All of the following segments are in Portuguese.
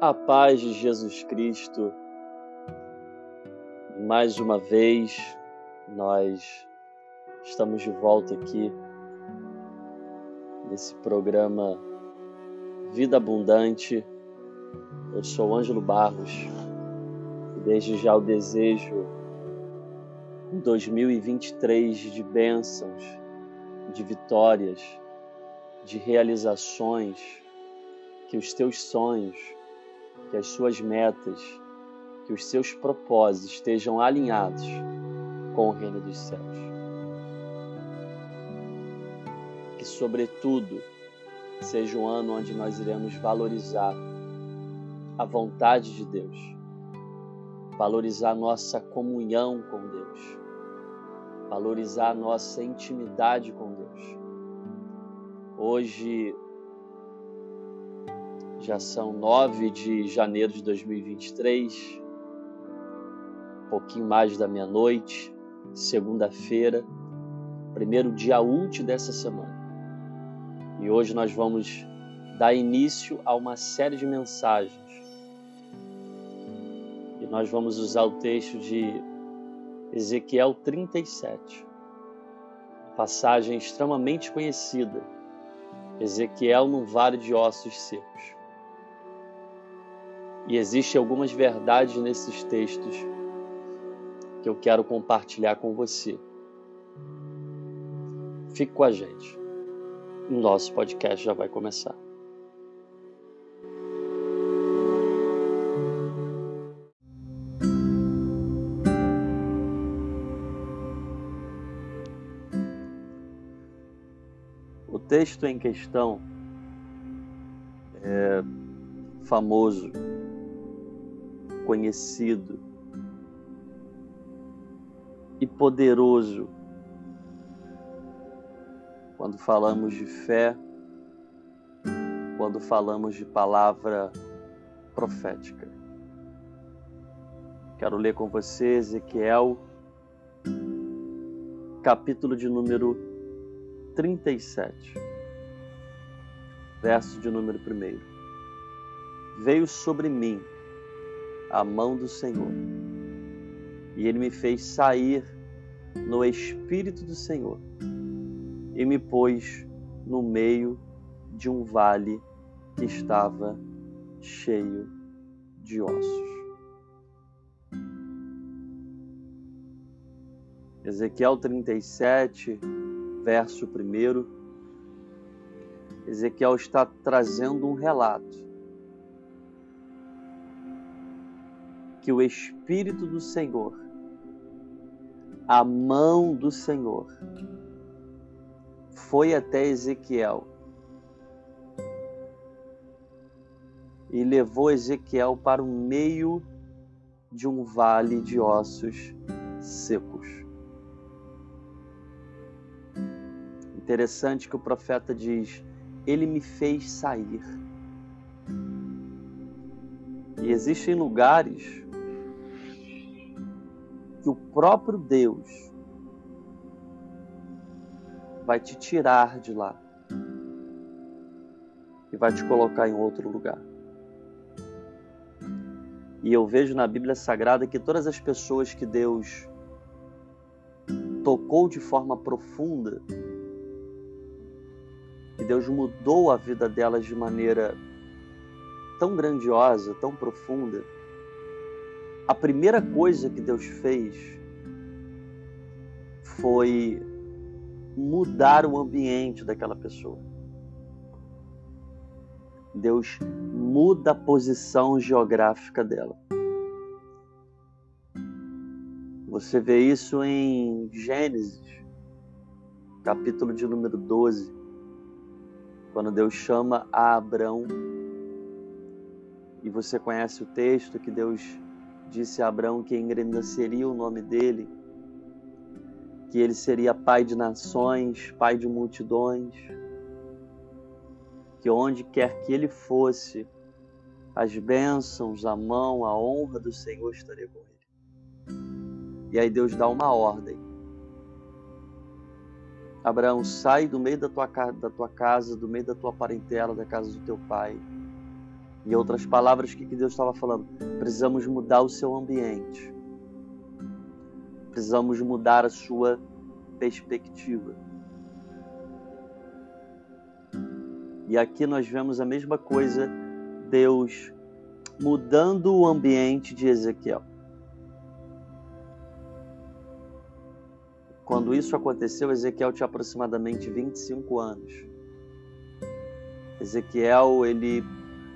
A paz de Jesus Cristo. Mais uma vez, nós estamos de volta aqui nesse programa Vida Abundante. Eu sou Ângelo Barros e desde já o desejo em 2023 de bênçãos, de vitórias, de realizações, que os teus sonhos que as suas metas, que os seus propósitos estejam alinhados com o reino dos céus. Que, sobretudo, seja um ano onde nós iremos valorizar a vontade de Deus, valorizar nossa comunhão com Deus, valorizar nossa intimidade com Deus. Hoje já são 9 de janeiro de 2023, um pouquinho mais da meia-noite, segunda-feira, primeiro dia útil dessa semana. E hoje nós vamos dar início a uma série de mensagens. E nós vamos usar o texto de Ezequiel 37, passagem extremamente conhecida. Ezequiel no vale de ossos secos. E existem algumas verdades nesses textos que eu quero compartilhar com você. Fique com a gente. O nosso podcast já vai começar. O texto em questão é famoso conhecido e poderoso quando falamos de fé, quando falamos de palavra profética. Quero ler com você Ezequiel, capítulo de número 37, verso de número 1. Veio sobre mim a mão do Senhor. E ele me fez sair no Espírito do Senhor e me pôs no meio de um vale que estava cheio de ossos. Ezequiel 37, verso 1. Ezequiel está trazendo um relato que o Espírito do Senhor, a mão do Senhor, foi até Ezequiel e levou Ezequiel para o meio de um vale de ossos secos. Interessante que o profeta diz: Ele me fez sair. E existem lugares que o próprio Deus vai te tirar de lá e vai te colocar em outro lugar. E eu vejo na Bíblia Sagrada que todas as pessoas que Deus tocou de forma profunda, que Deus mudou a vida delas de maneira tão grandiosa, tão profunda, a primeira coisa que Deus fez foi mudar o ambiente daquela pessoa. Deus muda a posição geográfica dela. Você vê isso em Gênesis, capítulo de número 12, quando Deus chama a Abrão. E você conhece o texto que Deus disse a Abraão que engrandeceria o nome dele, que ele seria pai de nações, pai de multidões, que onde quer que ele fosse, as bênçãos, a mão, a honra do Senhor estaria com ele. E aí Deus dá uma ordem. Abraão, sai do meio da tua, da tua casa, do meio da tua parentela, da casa do teu pai, Em outras palavras, o que Deus estava falando? Precisamos mudar o seu ambiente. Precisamos mudar a sua perspectiva. E aqui nós vemos a mesma coisa, Deus mudando o ambiente de Ezequiel. Quando isso aconteceu, Ezequiel tinha aproximadamente 25 anos. Ezequiel, ele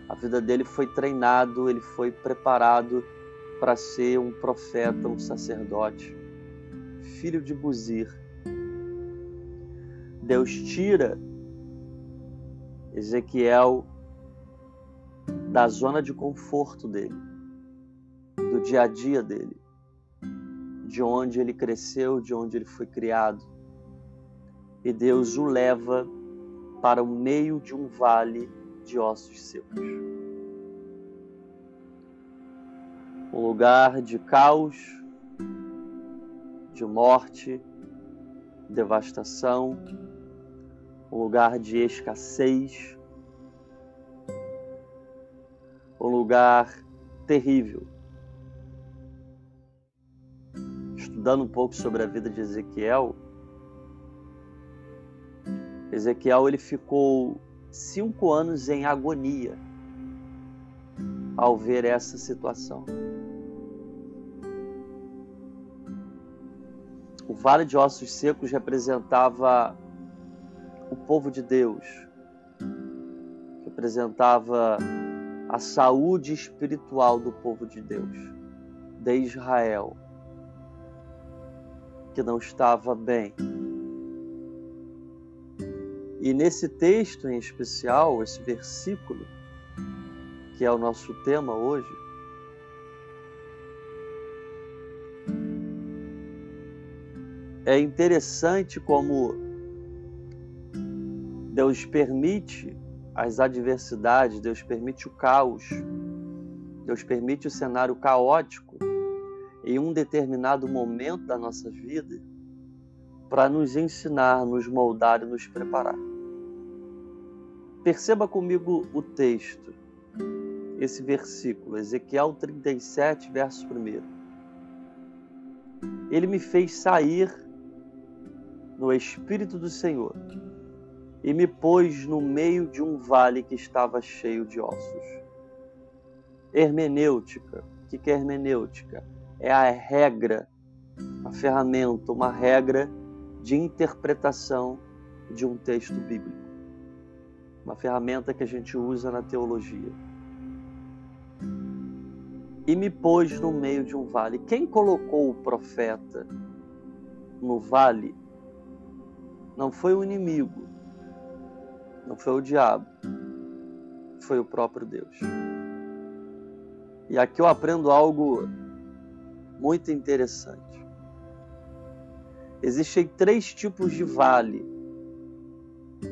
a vida dele foi treinado, ele foi preparado para ser um profeta, um sacerdote, filho de Buzir. Deus tira Ezequiel da zona de conforto dele, do dia a dia dele, de onde ele cresceu, de onde ele foi criado. E Deus o leva para o meio de um vale de ossos secos. Um lugar de caos, de morte, devastação, um lugar de escassez, um lugar terrível. Estudando um pouco sobre a vida de Ezequiel, Ezequiel ele ficou cinco anos em agonia ao ver essa situação. O Vale de Ossos Secos representava o povo de Deus, representava a saúde espiritual do povo de Deus, de Israel, que não estava bem. E nesse texto em especial, esse versículo, que é o nosso tema hoje, é interessante como Deus permite as adversidades, Deus permite o caos, Deus permite o cenário caótico em um determinado momento da nossa vida para nos ensinar, nos moldar e nos preparar. Perceba comigo o texto, esse versículo, Ezequiel 37, verso 1. Ele me fez sair no Espírito do Senhor e me pôs no meio de um vale que estava cheio de ossos. Hermenêutica. O que é hermenêutica? É a regra, a ferramenta, uma regra de interpretação de um texto bíblico uma ferramenta que a gente usa na teologia. E me pôs no meio de um vale. Quem colocou o profeta no vale não foi o inimigo, não foi o diabo, foi o próprio Deus. E aqui eu aprendo algo muito interessante. Existem três tipos de vale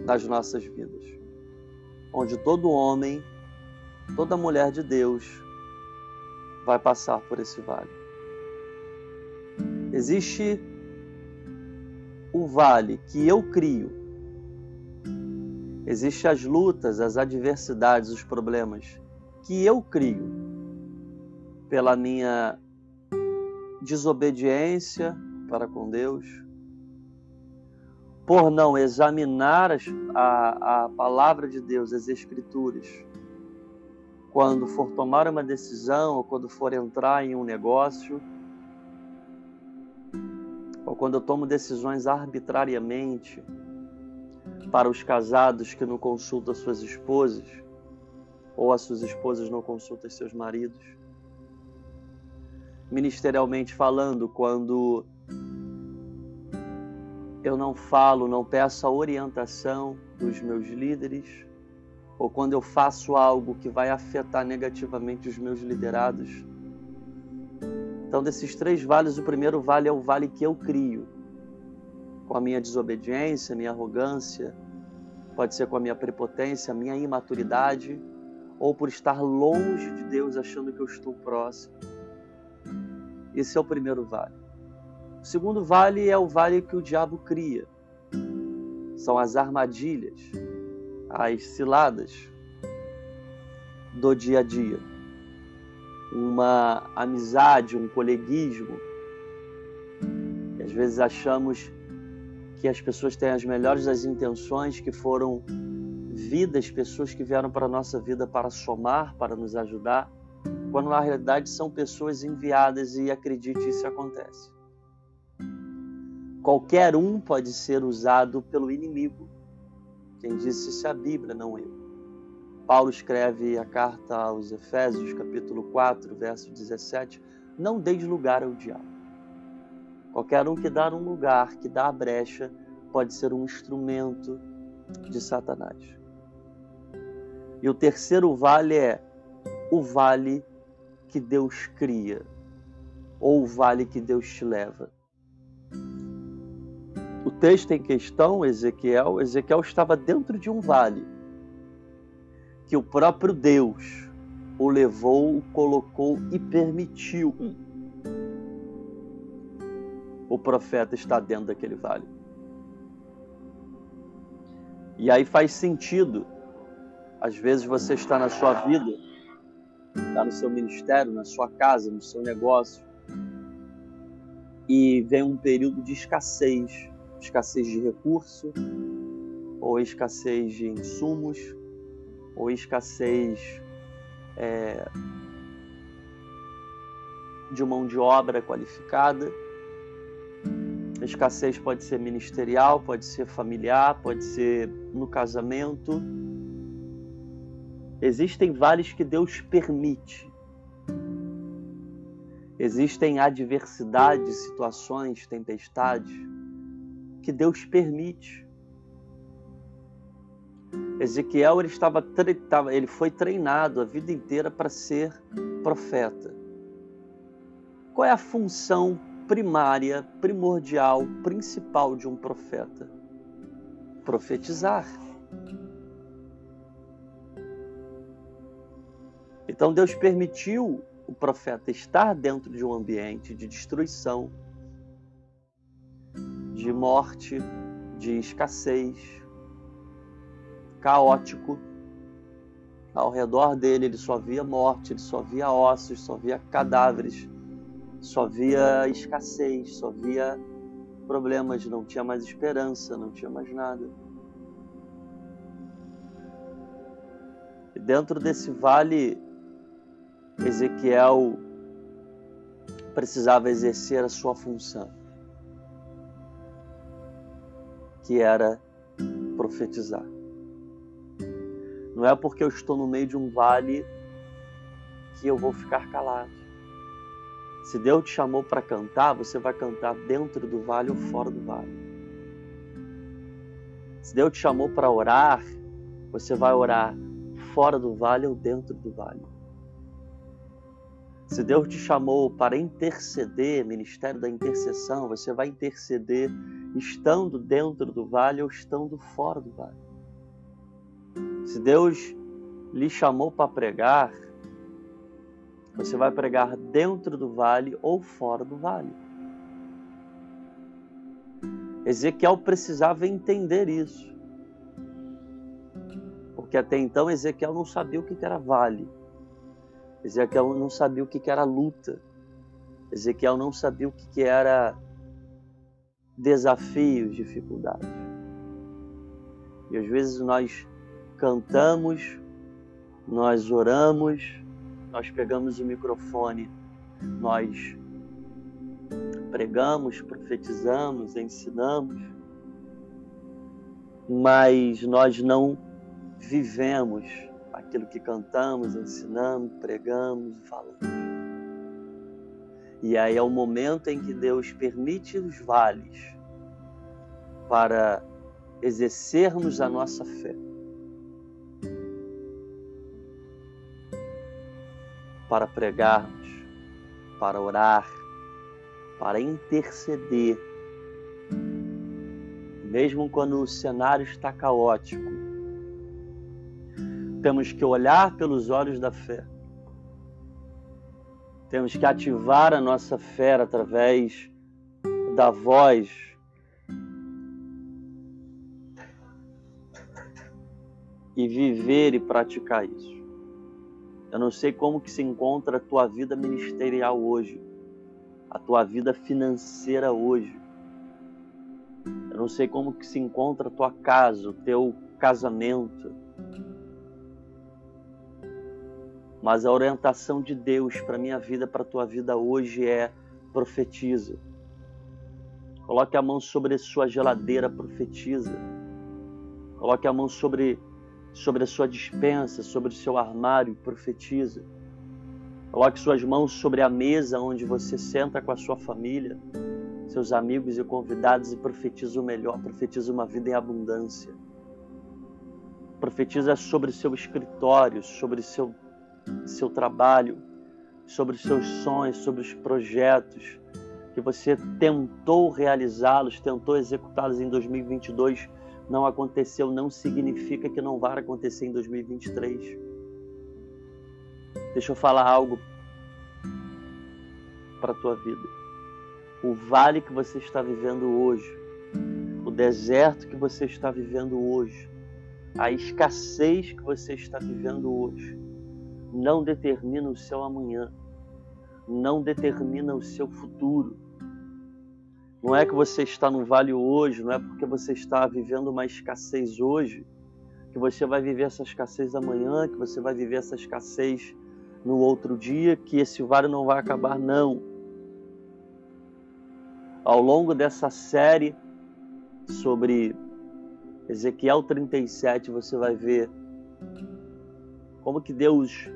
nas nossas vidas onde todo homem, toda mulher de Deus vai passar por esse vale. Existe o vale que eu crio. Existem as lutas, as adversidades, os problemas que eu crio pela minha desobediência para com Deus, por não examinar a, a palavra de Deus, as Escrituras, quando for tomar uma decisão ou quando for entrar em um negócio, ou quando eu tomo decisões arbitrariamente para os casados que não consultam suas esposas, ou as suas esposas não consultam seus maridos. Ministerialmente falando, quando eu não falo, não peço a orientação dos meus líderes, ou quando eu faço algo que vai afetar negativamente os meus liderados. Então, desses três vales, o primeiro vale é o vale que eu crio, com a minha desobediência, minha arrogância, pode ser com a minha prepotência, a minha imaturidade, ou por estar longe de Deus, achando que eu estou próximo. Esse é o primeiro vale. O segundo vale é o vale que o diabo cria. São as armadilhas, as ciladas. do dia a dia. Uma amizade, um coleguismo. E às vezes achamos que as pessoas têm as melhores das intenções, que foram vidas, pessoas que vieram para a nossa vida para somar, para nos ajudar, quando na realidade são pessoas enviadas e acredite, isso acontece. Qualquer um pode ser usado pelo inimigo. Quem disse isso é a Bíblia, não eu. Paulo escreve a carta aos Efésios, capítulo 4, verso 17: Não deis lugar ao diabo. Qualquer um que dá um lugar, que dá a brecha, pode ser um instrumento de Satanás. E o terceiro vale é o vale que Deus cria, ou o vale que Deus te leva. O texto em questão, Ezequiel, Ezequiel estava dentro de um vale que o próprio Deus o levou, o colocou e permitiu o profeta estar dentro daquele vale. E aí faz sentido. Às vezes você está na sua vida, está no seu ministério, na sua casa, no seu negócio, e vem um período de escassez escassez de recurso, ou escassez de insumos, ou escassez é, de mão de obra qualificada. Escassez pode ser ministerial, pode ser familiar, pode ser no casamento. Existem vales que Deus permite. Existem adversidades, situações, tempestades que Deus permite. Ezequiel ele estava ele foi treinado a vida inteira para ser profeta. Qual é a função primária, primordial, principal de um profeta? Profetizar. Então Deus permitiu o profeta estar dentro de um ambiente de destruição, de morte, de escassez, caótico. Ao redor dele ele só via morte, ele só via ossos, só via cadáveres, só via escassez, só via problemas, não tinha mais esperança, não tinha mais nada. E dentro desse vale, Ezequiel precisava exercer a sua função que era profetizar. Não é porque eu estou no meio de um vale que eu vou ficar calado. Se Deus te chamou para cantar, você vai cantar dentro do vale ou fora do vale. Se Deus te chamou para orar, você vai orar fora do vale ou dentro do vale. Se Deus te chamou para interceder, ministério da intercessão, você vai interceder estando dentro do vale ou estando fora do vale. Se Deus lhe chamou para pregar, você vai pregar dentro do vale ou fora do vale. Ezequiel precisava entender isso. Porque até então Ezequiel não sabia o que era vale. Ezequiel não sabia o que era luta. Ezequiel não sabia o que era desafios, dificuldades. E às vezes nós cantamos, nós oramos, nós pegamos o microfone, nós pregamos, profetizamos, ensinamos, mas nós não vivemos aquilo que cantamos, ensinamos, pregamos falamos. E aí é o momento em que Deus permite os vales para exercermos a nossa fé. Para pregarmos, para orar, para interceder. Mesmo quando o cenário está caótico, temos que olhar pelos olhos da fé. Temos que ativar a nossa fé através da voz e viver e praticar isso. Eu não sei como que se encontra a tua vida ministerial hoje, a tua vida financeira hoje. Eu não sei como que se encontra a tua casa, o teu casamento. Mas a orientação de Deus para minha vida, para a tua vida hoje é profetiza. Coloque a mão sobre a sua geladeira, profetiza. Coloque a mão sobre sobre a sua dispensa, sobre o seu armário, profetiza. Coloque suas mãos sobre a mesa onde você senta com a sua família, seus amigos e convidados e profetiza o melhor, profetiza uma vida em abundância. Profetiza sobre o seu escritório, sobre o seu, seu trabalho, sobre os seus sonhos, sobre os projetos que você tentou realizá-los, tentou executá-los em 2022 não aconteceu não significa que não vai acontecer em 2023. Deixa eu falar algo para a tua vida. O vale que você está vivendo hoje, o deserto que você está vivendo hoje, a escassez que você está vivendo hoje, não determina o seu amanhã, não determina o seu futuro não é que você está no vale hoje, não é porque você está vivendo uma escassez hoje, que você vai viver essa escassez amanhã, que você vai viver essa escassez no outro dia, que esse vale não vai acabar, não. Ao longo dessa série sobre Ezequiel 37, você vai ver como que Deus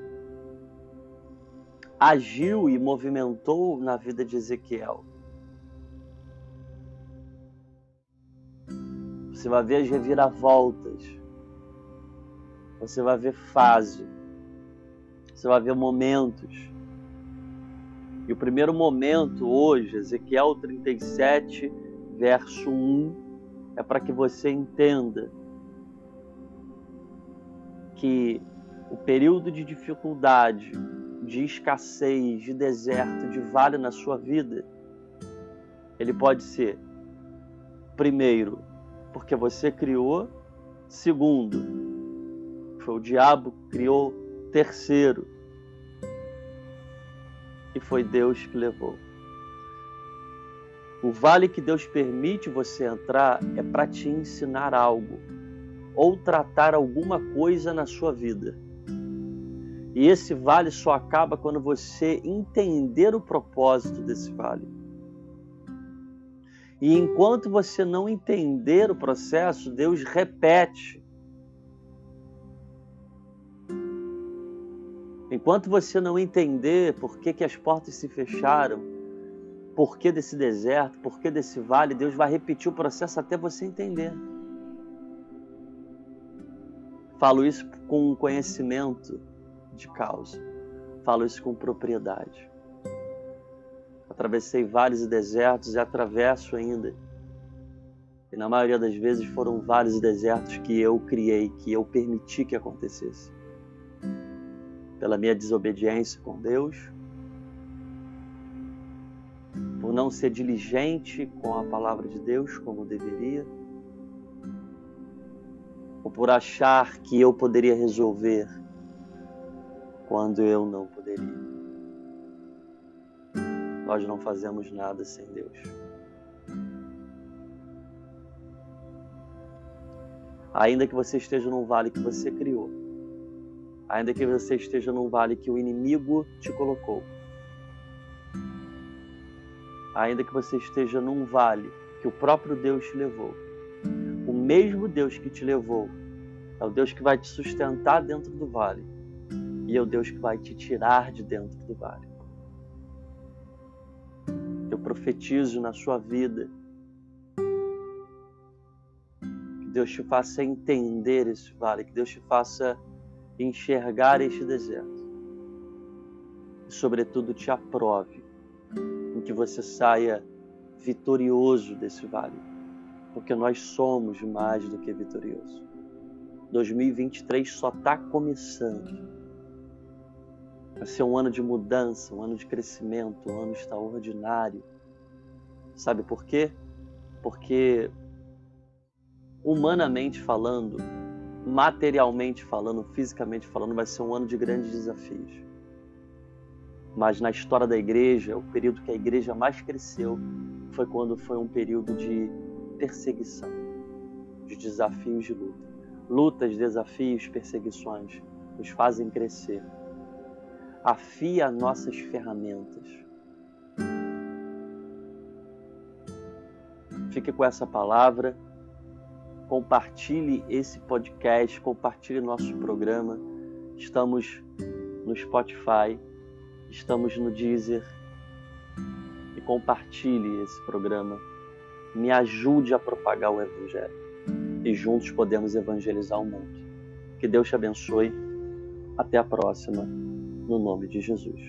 agiu e movimentou na vida de Ezequiel. Você vai ver as reviravoltas. Você vai ver fase. Você vai ver momentos. E o primeiro momento hoje, Ezequiel 37, verso 1, é para que você entenda que o período de dificuldade, de escassez, de deserto, de vale na sua vida, ele pode ser, primeiro, porque você criou. Segundo, foi o diabo que criou. Terceiro, e foi Deus que levou. O vale que Deus permite você entrar é para te ensinar algo ou tratar alguma coisa na sua vida. E esse vale só acaba quando você entender o propósito desse vale. E enquanto você não entender o processo, Deus repete. Enquanto você não entender por que, que as portas se fecharam, por que desse deserto, por que desse vale, Deus vai repetir o processo até você entender. Falo isso com conhecimento de causa. Falo isso com propriedade atravessei vales e desertos e atravesso ainda. E na maioria das vezes foram vales e desertos que eu criei, que eu permiti que acontecesse. Pela minha desobediência com Deus, por não ser diligente com a palavra de Deus como deveria, ou por achar que eu poderia resolver quando eu não poderia nós não fazemos nada sem Deus. Ainda que você esteja num vale que você criou, ainda que você esteja num vale que o inimigo te colocou, ainda que você esteja num vale que o próprio Deus te levou, o mesmo Deus que te levou é o Deus que vai te sustentar dentro do vale e é o Deus que vai te tirar de dentro do vale eu profetizo na sua vida. Que Deus te faça entender esse vale, que Deus te faça enxergar este deserto. E, sobretudo, te aprove em que você saia vitorioso desse vale, porque nós somos mais do que vitorioso. 2023 só está começando. Vai ser um ano de mudança, um ano de crescimento, um ano extraordinário. Sabe por quê? Porque, humanamente falando, materialmente falando, fisicamente falando, vai ser um ano de grandes desafios. Mas na história da igreja, o período que a igreja mais cresceu foi quando foi um período de perseguição, de desafios de luta. Lutas, desafios, perseguições nos fazem crescer. Afia nossas ferramentas. Fique com essa palavra compartilhe esse podcast, compartilhe nosso programa. Estamos no Spotify, estamos no Deezer. E compartilhe esse programa. Me ajude a propagar o Evangelho. E juntos podemos evangelizar o mundo. Que Deus te abençoe. Até a próxima, no nome de Jesus.